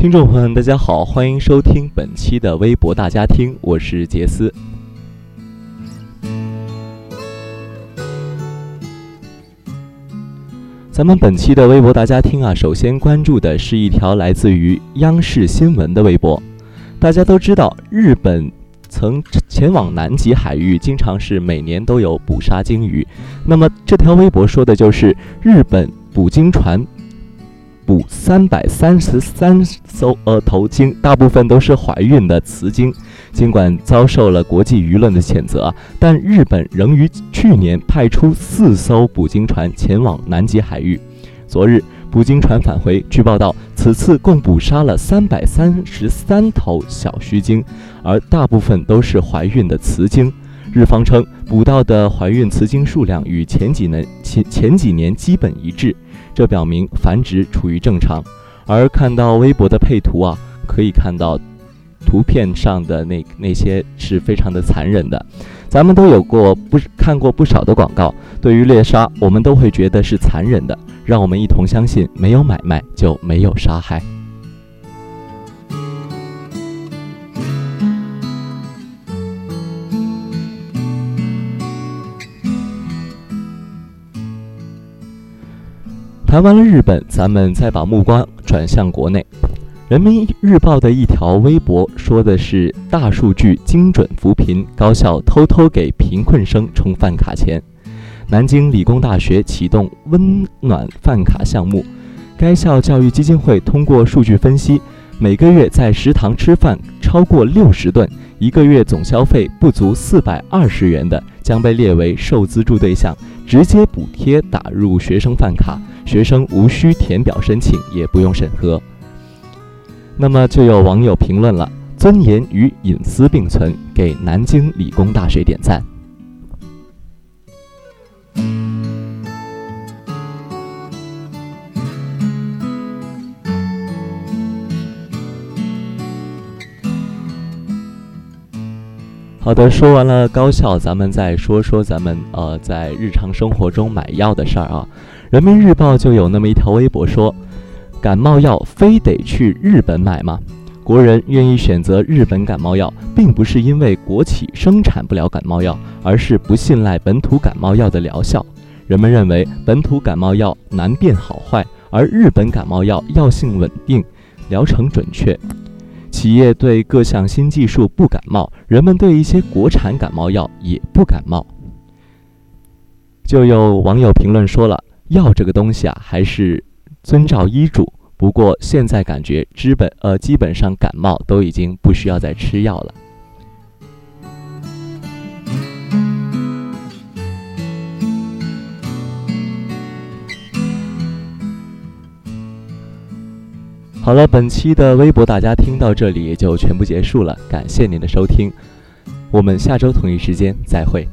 听众朋友们，大家好，欢迎收听本期的微博大家听，我是杰斯。咱们本期的微博大家听啊，首先关注的是一条来自于央视新闻的微博。大家都知道，日本曾前往南极海域，经常是每年都有捕杀鲸鱼。那么这条微博说的就是日本捕鲸船。捕三百三十三艘呃头鲸，大部分都是怀孕的雌鲸。尽管遭受了国际舆论的谴责，但日本仍于去年派出四艘捕鲸船前往南极海域。昨日，捕鲸船返回，据报道，此次共捕杀了三百三十三头小须鲸，而大部分都是怀孕的雌鲸。日方称，捕到的怀孕雌鲸数量与前几年前前几年基本一致。这表明繁殖处于正常，而看到微博的配图啊，可以看到图片上的那那些是非常的残忍的。咱们都有过不看过不少的广告，对于猎杀，我们都会觉得是残忍的。让我们一同相信，没有买卖就没有杀害。谈完了日本，咱们再把目光转向国内。人民日报的一条微博说的是：大数据精准扶贫，高校偷偷给贫困生充饭卡钱。南京理工大学启动温暖饭卡项目，该校教育基金会通过数据分析，每个月在食堂吃饭超过六十顿，一个月总消费不足四百二十元的，将被列为受资助对象，直接补贴打入学生饭卡。学生无需填表申请，也不用审核。那么就有网友评论了：“尊严与隐私并存，给南京理工大学点赞。”好的，说完了高校，咱们再说说咱们呃在日常生活中买药的事儿啊。人民日报就有那么一条微博说：“感冒药非得去日本买吗？国人愿意选择日本感冒药，并不是因为国企生产不了感冒药，而是不信赖本土感冒药的疗效。人们认为本土感冒药难辨好坏，而日本感冒药药性稳定，疗程准确。企业对各项新技术不感冒，人们对一些国产感冒药也不感冒。”就有网友评论说了。药这个东西啊，还是遵照医嘱。不过现在感觉，基本呃，基本上感冒都已经不需要再吃药了。好了，本期的微博大家听到这里也就全部结束了，感谢您的收听，我们下周同一时间再会。